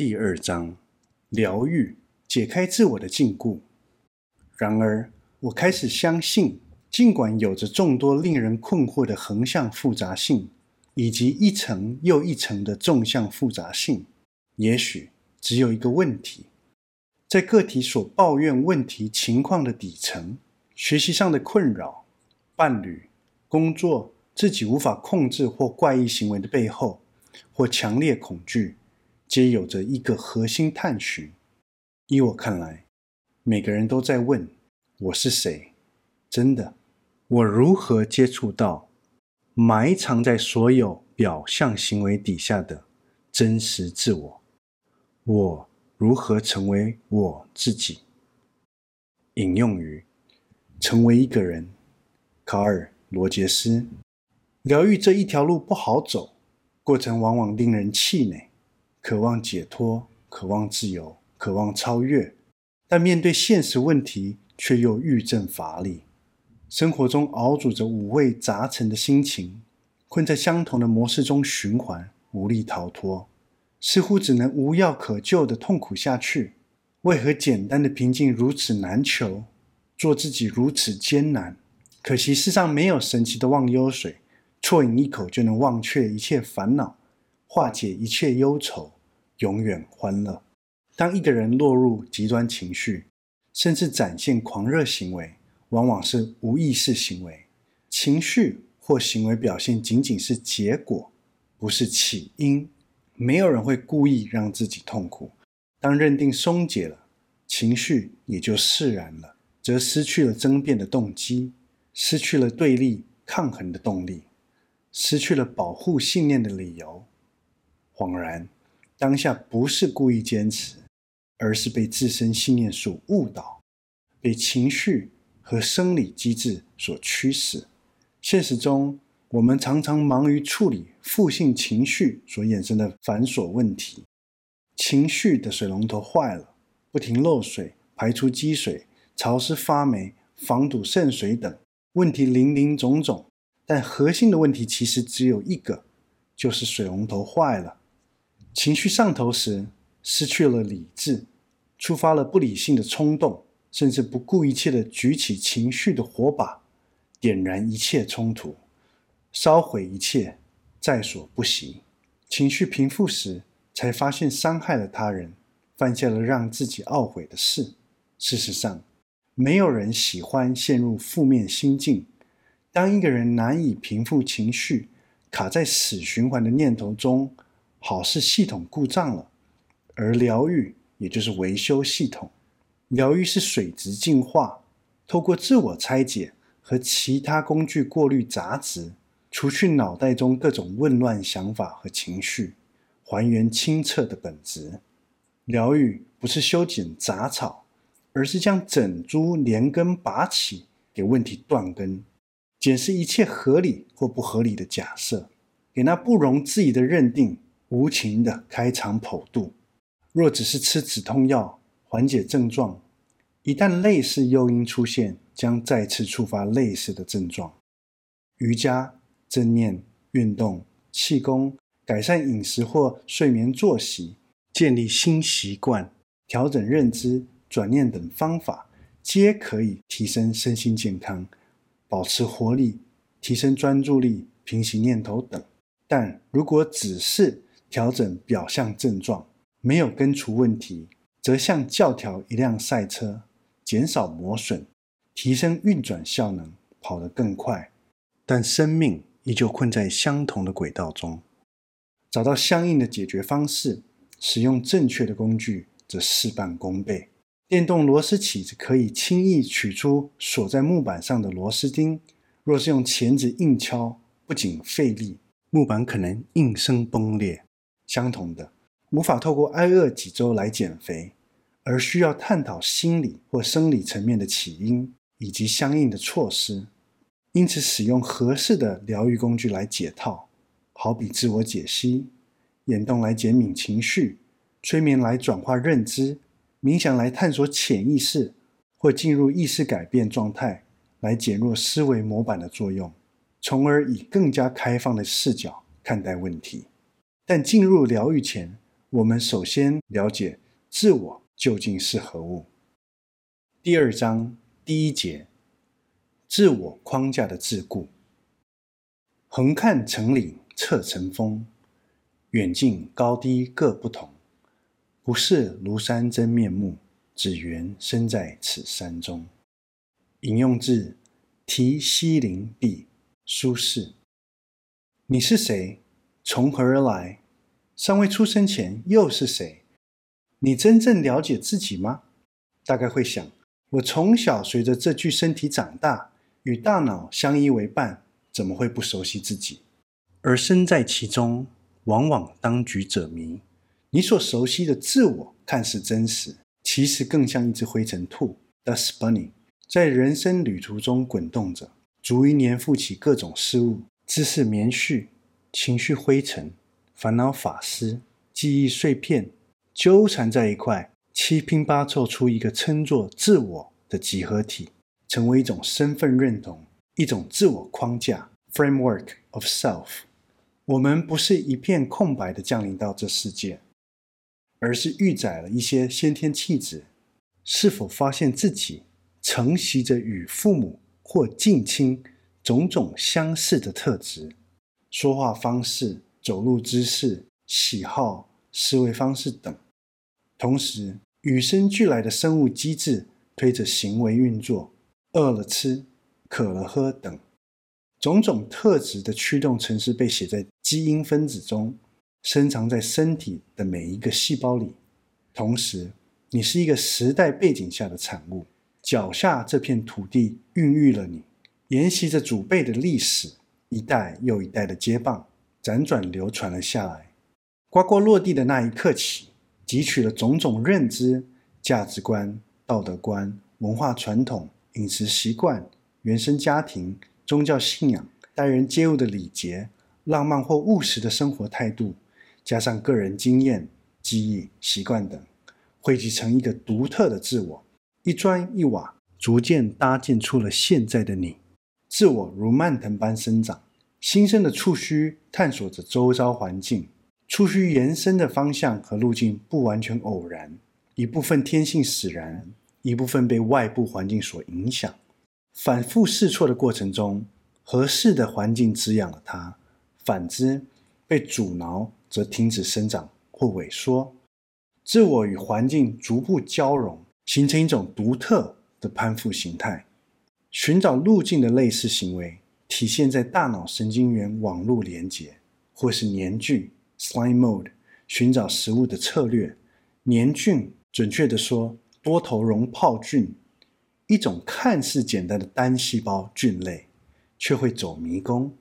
第二章，疗愈，解开自我的禁锢。然而，我开始相信，尽管有着众多令人困惑的横向复杂性，以及一层又一层的纵向复杂性，也许只有一个问题：在个体所抱怨问题情况的底层，学习上的困扰、伴侣、工作、自己无法控制或怪异行为的背后，或强烈恐惧。皆有着一个核心探寻。依我看来，每个人都在问：我是谁？真的，我如何接触到埋藏在所有表象行为底下的真实自我？我如何成为我自己？引用于《成为一个人》，卡尔·罗杰斯。疗愈这一条路不好走，过程往往令人气馁。渴望解脱，渴望自由，渴望超越，但面对现实问题却又郁症乏力。生活中熬煮着五味杂陈的心情，困在相同的模式中循环，无力逃脱，似乎只能无药可救地痛苦下去。为何简单的平静如此难求？做自己如此艰难？可惜世上没有神奇的忘忧水，啜饮一口就能忘却一切烦恼。化解一切忧愁，永远欢乐。当一个人落入极端情绪，甚至展现狂热行为，往往是无意识行为。情绪或行为表现仅仅是结果，不是起因。没有人会故意让自己痛苦。当认定松解了，情绪也就释然了，则失去了争辩的动机，失去了对立抗衡的动力，失去了保护信念的理由。恍然，当下不是故意坚持，而是被自身信念所误导，被情绪和生理机制所驱使。现实中，我们常常忙于处理负性情绪所衍生的繁琐问题。情绪的水龙头坏了，不停漏水、排出积水、潮湿发霉、防堵渗水等问题林林总总，但核心的问题其实只有一个，就是水龙头坏了。情绪上头时，失去了理智，触发了不理性的冲动，甚至不顾一切的举起情绪的火把，点燃一切冲突，烧毁一切，在所不惜。情绪平复时，才发现伤害了他人，犯下了让自己懊悔的事。事实上，没有人喜欢陷入负面心境。当一个人难以平复情绪，卡在死循环的念头中。好似系统故障了，而疗愈也就是维修系统。疗愈是水质净化，透过自我拆解和其他工具过滤杂质，除去脑袋中各种混乱想法和情绪，还原清澈的本质。疗愈不是修剪杂草，而是将整株连根拔起，给问题断根，检视一切合理或不合理的假设，给那不容置疑的认定。无情的开肠剖肚。若只是吃止痛药缓解症状，一旦类似诱因出现，将再次触发类似的症状。瑜伽、正念、运动、气功、改善饮食或睡眠作息、建立新习惯、调整认知、转念等方法，皆可以提升身心健康、保持活力、提升专注力、平息念头等。但如果只是调整表象症状，没有根除问题，则像教条一辆赛车，减少磨损，提升运转效能，跑得更快，但生命依旧困在相同的轨道中。找到相应的解决方式，使用正确的工具，则事半功倍。电动螺丝起子可以轻易取出锁在木板上的螺丝钉，若是用钳子硬敲，不仅费力，木板可能应声崩裂。相同的，无法透过挨饿几周来减肥，而需要探讨心理或生理层面的起因以及相应的措施。因此，使用合适的疗愈工具来解套，好比自我解析、眼动来减敏情绪、催眠来转化认知、冥想来探索潜意识，或进入意识改变状态来减弱思维模板的作用，从而以更加开放的视角看待问题。但进入疗愈前，我们首先了解自我究竟是何物。第二章第一节，自我框架的桎梏。横看成岭侧成峰，远近高低各不同。不识庐山真面目，只缘身在此山中。引用自《题西林壁》，苏轼。你是谁？从何而来？尚未出生前又是谁？你真正了解自己吗？大概会想：我从小随着这具身体长大，与大脑相依为伴，怎么会不熟悉自己？而身在其中，往往当局者迷。你所熟悉的自我看似真实，其实更像一只灰尘兔 （dust bunny），在人生旅途中滚动着，逐一粘附起各种事物，知识棉絮、情绪灰尘、烦恼法丝、记忆碎片，纠缠在一块，七拼八凑出一个称作自我的集合体，成为一种身份认同，一种自我框架 （framework of self）。我们不是一片空白的降临到这世界。而是预载了一些先天气质，是否发现自己承袭着与父母或近亲种种相似的特质，说话方式、走路姿势、喜好、思维方式等，同时与生俱来的生物机制推着行为运作，饿了吃，渴了喝等，种种特质的驱动程式被写在基因分子中。深藏在身体的每一个细胞里，同时，你是一个时代背景下的产物。脚下这片土地孕育了你，沿袭着祖辈的历史，一代又一代的接棒，辗转流传了下来。呱呱落地的那一刻起，汲取了种种认知、价值观、道德观、文化传统、饮食习惯、原生家庭、宗教信仰、待人接物的礼节、浪漫或务实的生活态度。加上个人经验、记忆、习惯等，汇集成一个独特的自我，一砖一瓦，逐渐搭建出了现在的你。自我如蔓藤般生长，新生的触须探索着周遭环境，触须延伸的方向和路径不完全偶然，一部分天性使然，一部分被外部环境所影响。反复试错的过程中，合适的环境滋养了它，反之，被阻挠。则停止生长或萎缩，自我与环境逐步交融，形成一种独特的攀附形态。寻找路径的类似行为，体现在大脑神经元网络连接，或是黏菌 （slime mode） 寻找食物的策略。黏菌，准确地说，多头绒泡菌，一种看似简单的单细胞菌类，却会走迷宫。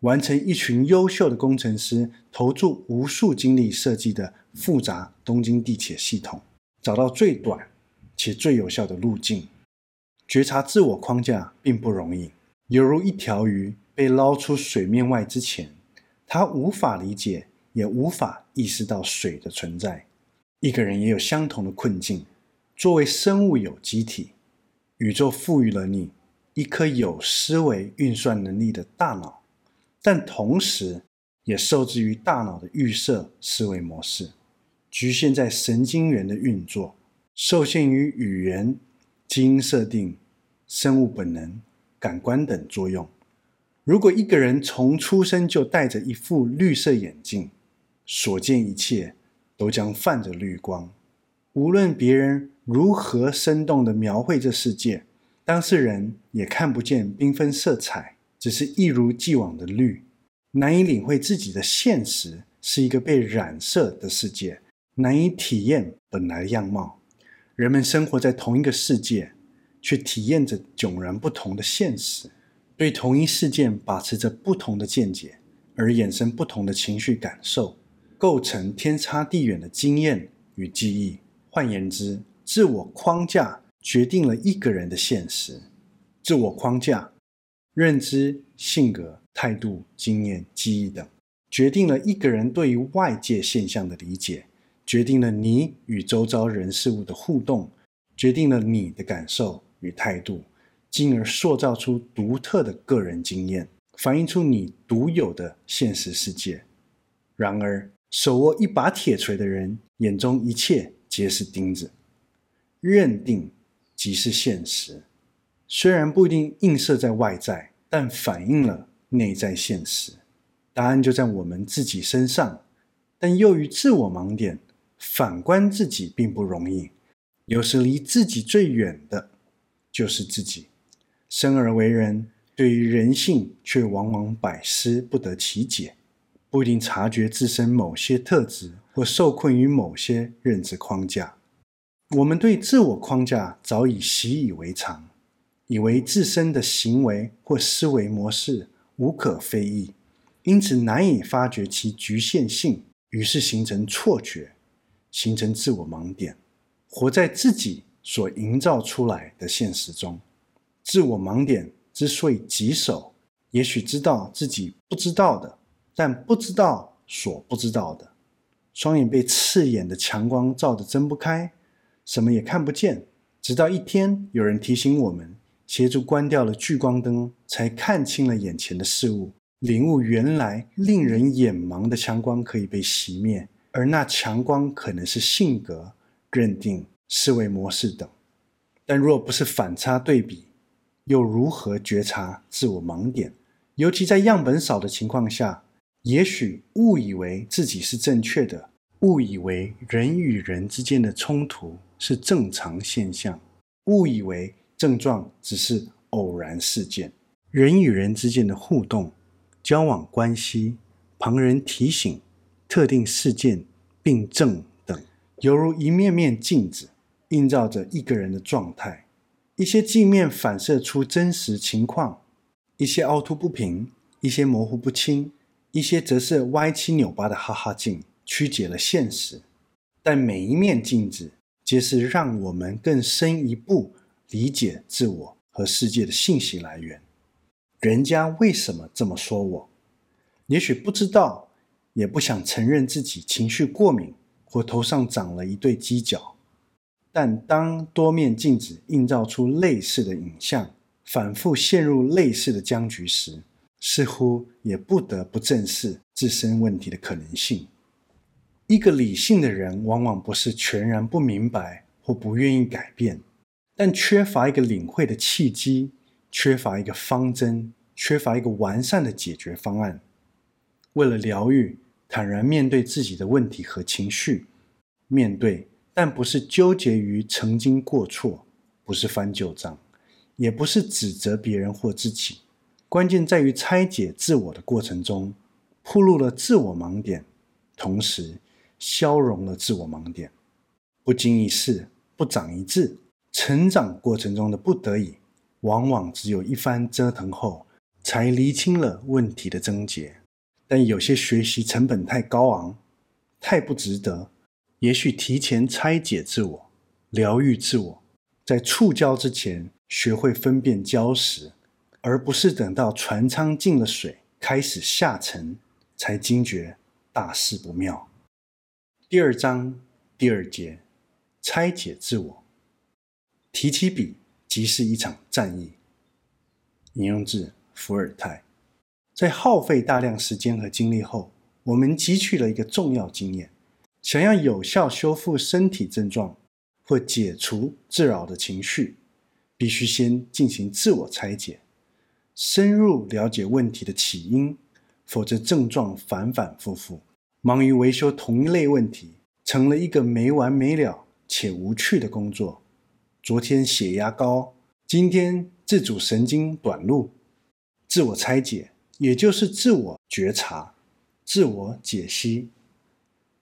完成一群优秀的工程师投注无数精力设计的复杂东京地铁系统，找到最短且最有效的路径。觉察自我框架并不容易，犹如一条鱼被捞出水面外之前，它无法理解，也无法意识到水的存在。一个人也有相同的困境。作为生物有机体，宇宙赋予了你一颗有思维运算能力的大脑。但同时，也受制于大脑的预设思维模式，局限在神经元的运作，受限于语言、基因设定、生物本能、感官等作用。如果一个人从出生就戴着一副绿色眼镜，所见一切都将泛着绿光。无论别人如何生动地描绘这世界，当事人也看不见缤纷色彩。只是一如既往的绿，难以领会自己的现实是一个被染色的世界，难以体验本来的样貌。人们生活在同一个世界，却体验着迥然不同的现实，对同一事件把持着不同的见解，而衍生不同的情绪感受，构成天差地远的经验与记忆。换言之，自我框架决定了一个人的现实。自我框架。认知、性格、态度、经验、记忆等，决定了一个人对于外界现象的理解，决定了你与周遭人事物的互动，决定了你的感受与态度，进而塑造出独特的个人经验，反映出你独有的现实世界。然而，手握一把铁锤的人，眼中一切皆是钉子。认定即是现实，虽然不一定映射在外在，但反映了内在现实。答案就在我们自己身上。但由于自我盲点，反观自己并不容易。有时离自己最远的，就是自己。生而为人，对于人性却往往百思不得其解，不一定察觉自身某些特质，或受困于某些认知框架。我们对自我框架早已习以为常，以为自身的行为或思维模式无可非议，因此难以发觉其局限性，于是形成错觉，形成自我盲点，活在自己所营造出来的现实中。自我盲点之所以棘手，也许知道自己不知道的，但不知道所不知道的。双眼被刺眼的强光照得睁不开。什么也看不见，直到一天有人提醒我们，协助关掉了聚光灯，才看清了眼前的事物，领悟原来令人眼盲的强光可以被熄灭，而那强光可能是性格、认定、思维模式等。但若不是反差对比，又如何觉察自我盲点？尤其在样本少的情况下，也许误以为自己是正确的，误以为人与人之间的冲突。是正常现象，误以为症状只是偶然事件。人与人之间的互动、交往关系、旁人提醒、特定事件、病症等，犹如一面面镜子，映照着一个人的状态。一些镜面反射出真实情况，一些凹凸不平，一些模糊不清，一些则是歪七扭八的哈哈镜，曲解了现实。但每一面镜子，皆是让我们更深一步理解自我和世界的信息来源。人家为什么这么说我？也许不知道，也不想承认自己情绪过敏或头上长了一对犄角。但当多面镜子映照出类似的影像，反复陷入类似的僵局时，似乎也不得不正视自身问题的可能性。一个理性的人，往往不是全然不明白或不愿意改变，但缺乏一个领会的契机，缺乏一个方针，缺乏一个完善的解决方案。为了疗愈，坦然面对自己的问题和情绪，面对，但不是纠结于曾经过错，不是翻旧账，也不是指责别人或自己。关键在于拆解自我的过程中，暴露了自我盲点，同时，消融了自我盲点，不经一事不长一智。成长过程中的不得已，往往只有一番折腾后，才厘清了问题的症结。但有些学习成本太高昂，太不值得。也许提前拆解自我，疗愈自我，在触礁之前学会分辨礁石，而不是等到船舱进了水，开始下沉，才惊觉大事不妙。第二章第二节，拆解自我。提起笔，即是一场战役。引用自伏尔泰。在耗费大量时间和精力后，我们汲取了一个重要经验：想要有效修复身体症状或解除自扰的情绪，必须先进行自我拆解，深入了解问题的起因，否则症状反反复复。忙于维修同一类问题，成了一个没完没了且无趣的工作。昨天血压高，今天自主神经短路。自我拆解，也就是自我觉察、自我解析，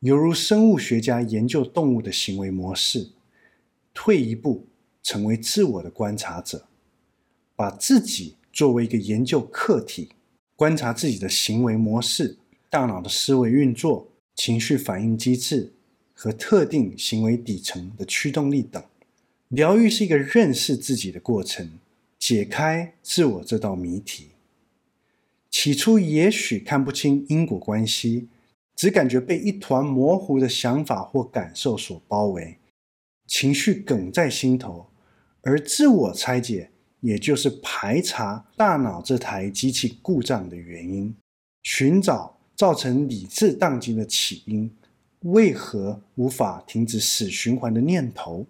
犹如生物学家研究动物的行为模式，退一步成为自我的观察者，把自己作为一个研究客体，观察自己的行为模式。大脑的思维运作、情绪反应机制和特定行为底层的驱动力等，疗愈是一个认识自己的过程，解开自我这道谜题。起初也许看不清因果关系，只感觉被一团模糊的想法或感受所包围，情绪梗在心头。而自我拆解，也就是排查大脑这台机器故障的原因，寻找。造成理智宕机的起因，为何无法停止死循环的念头？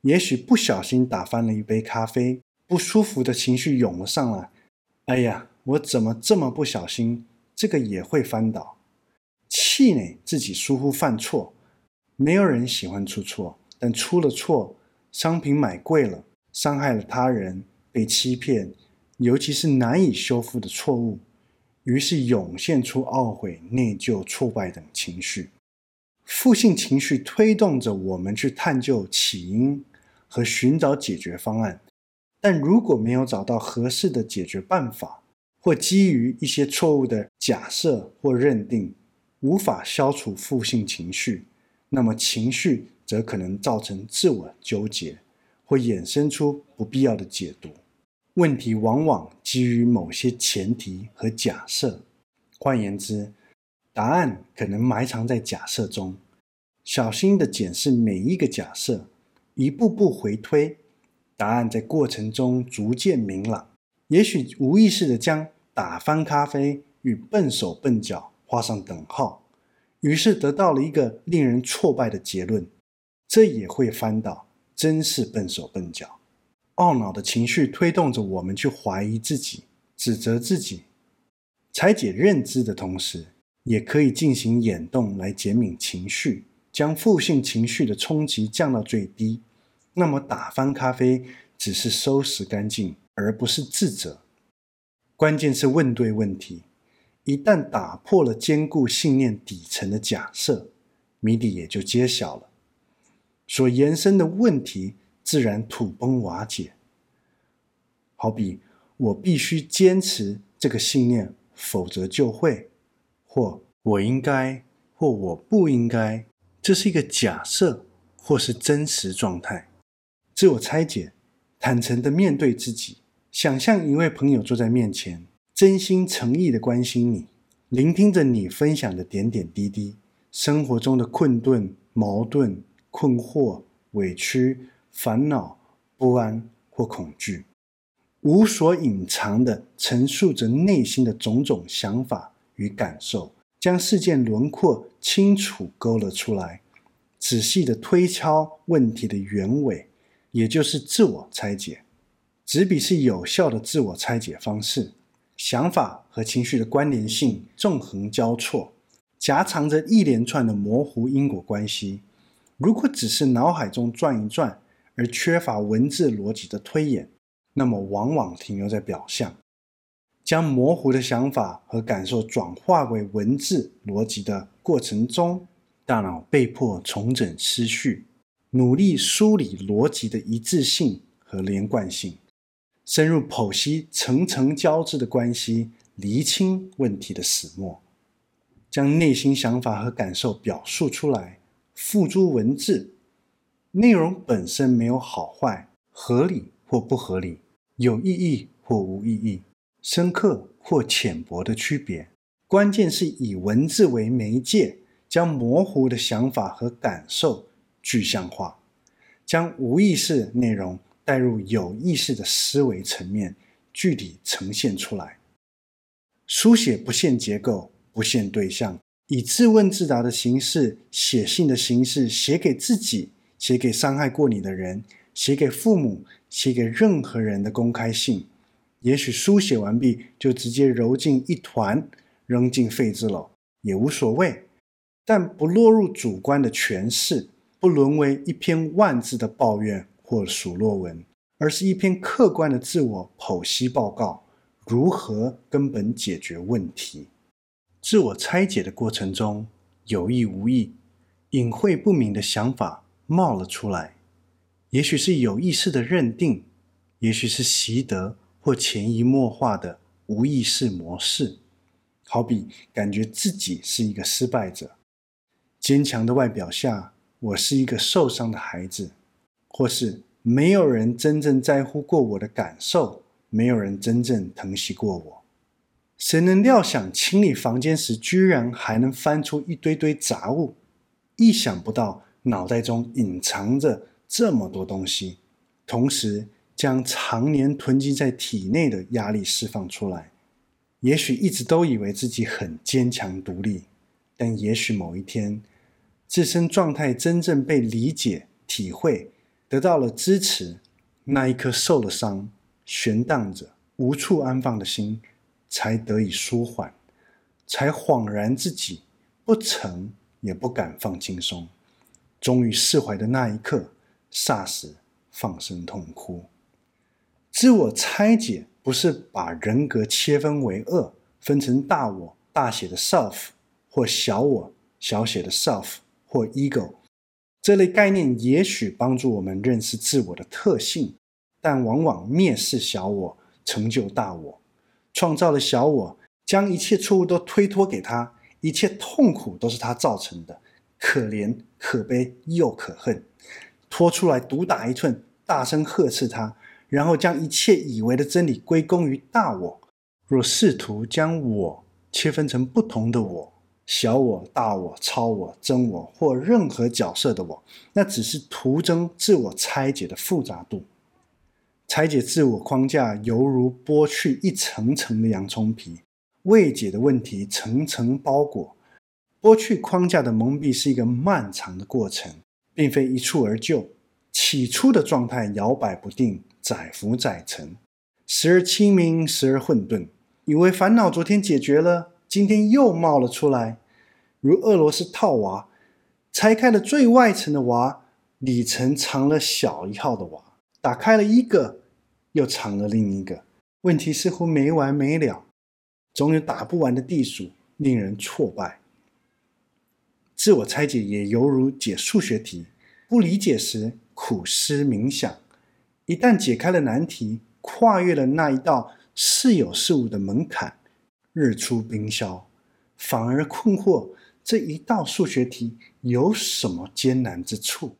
也许不小心打翻了一杯咖啡，不舒服的情绪涌了上来。哎呀，我怎么这么不小心？这个也会翻倒，气馁自己疏忽犯错。没有人喜欢出错，但出了错，商品买贵了，伤害了他人，被欺骗，尤其是难以修复的错误，于是涌现出懊悔、内疚、挫败等情绪。负性情绪推动着我们去探究起因和寻找解决方案。但如果没有找到合适的解决办法，或基于一些错误的假设或认定，无法消除负性情绪，那么情绪则可能造成自我纠结，或衍生出不必要的解读。问题往往基于某些前提和假设，换言之，答案可能埋藏在假设中。小心地检视每一个假设，一步步回推。答案在过程中逐渐明朗，也许无意识地将打翻咖啡与笨手笨脚画上等号，于是得到了一个令人挫败的结论。这也会翻倒，真是笨手笨脚。懊恼的情绪推动着我们去怀疑自己、指责自己。拆解认知的同时，也可以进行眼动来减敏情绪，将负性情绪的冲击降到最低。那么打翻咖啡只是收拾干净，而不是自责。关键是问对问题。一旦打破了坚固信念底层的假设，谜底也就揭晓了。所延伸的问题自然土崩瓦解。好比我必须坚持这个信念，否则就会，或我应该，或我不应该。这是一个假设，或是真实状态。自我拆解，坦诚的面对自己，想象一位朋友坐在面前，真心诚意地关心你，聆听着你分享的点点滴滴，生活中的困顿、矛盾、困惑、委屈、烦恼、不安或恐惧，无所隐藏地陈述着内心的种种想法与感受，将事件轮廓清楚勾勒出来，仔细地推敲问题的原委。也就是自我拆解，纸笔是有效的自我拆解方式。想法和情绪的关联性纵横交错，夹藏着一连串的模糊因果关系。如果只是脑海中转一转，而缺乏文字逻辑的推演，那么往往停留在表象。将模糊的想法和感受转化为文字逻辑的过程中，大脑被迫重整思绪。努力梳理逻辑的一致性和连贯性，深入剖析层层交织的关系，厘清问题的始末，将内心想法和感受表述出来，付诸文字。内容本身没有好坏、合理或不合理、有意义或无意义、深刻或浅薄的区别，关键是以文字为媒介，将模糊的想法和感受。具象化，将无意识内容带入有意识的思维层面，具体呈现出来。书写不限结构，不限对象，以自问自答的形式，写信的形式，写给自己，写给伤害过你的人，写给父母，写给任何人的公开信。也许书写完毕就直接揉进一团，扔进废纸篓也无所谓，但不落入主观的诠释。不沦为一篇万字的抱怨或数落文，而是一篇客观的自我剖析报告，如何根本解决问题。自我拆解的过程中，有意无意、隐晦不明的想法冒了出来，也许是有意识的认定，也许是习得或潜移默化的无意识模式。好比感觉自己是一个失败者，坚强的外表下。我是一个受伤的孩子，或是没有人真正在乎过我的感受，没有人真正疼惜过我。谁能料想清理房间时，居然还能翻出一堆堆杂物？意想不到脑袋中隐藏着这么多东西，同时将常年囤积在体内的压力释放出来。也许一直都以为自己很坚强独立，但也许某一天，自身状态真正被理解、体会，得到了支持，那一颗受了伤、悬荡着、无处安放的心，才得以舒缓，才恍然自己不曾也不敢放轻松，终于释怀的那一刻，霎时放声痛哭。自我拆解不是把人格切分为二，分成大我大写的 self 或小我小写的 self。或 ego 这类概念也许帮助我们认识自我的特性，但往往蔑视小我，成就大我，创造了小我，将一切错误都推脱给他，一切痛苦都是他造成的，可怜、可悲又可恨，拖出来毒打一顿，大声呵斥他，然后将一切以为的真理归功于大我。若试图将我切分成不同的我。小我、大我、超我、真我或任何角色的我，那只是徒增自我拆解的复杂度。拆解自我框架，犹如剥去一层层的洋葱皮，未解的问题层层包裹。剥去框架的蒙蔽是一个漫长的过程，并非一蹴而就。起初的状态摇摆不定，载浮载沉，时而清明，时而混沌，以为烦恼昨天解决了。今天又冒了出来，如俄罗斯套娃，拆开了最外层的娃，里层藏了小一号的娃，打开了一个，又藏了另一个，问题似乎没完没了，总有打不完的地鼠，令人挫败。自我拆解也犹如解数学题，不理解时苦思冥想，一旦解开了难题，跨越了那一道似有似无的门槛。日出冰消，反而困惑这一道数学题有什么艰难之处？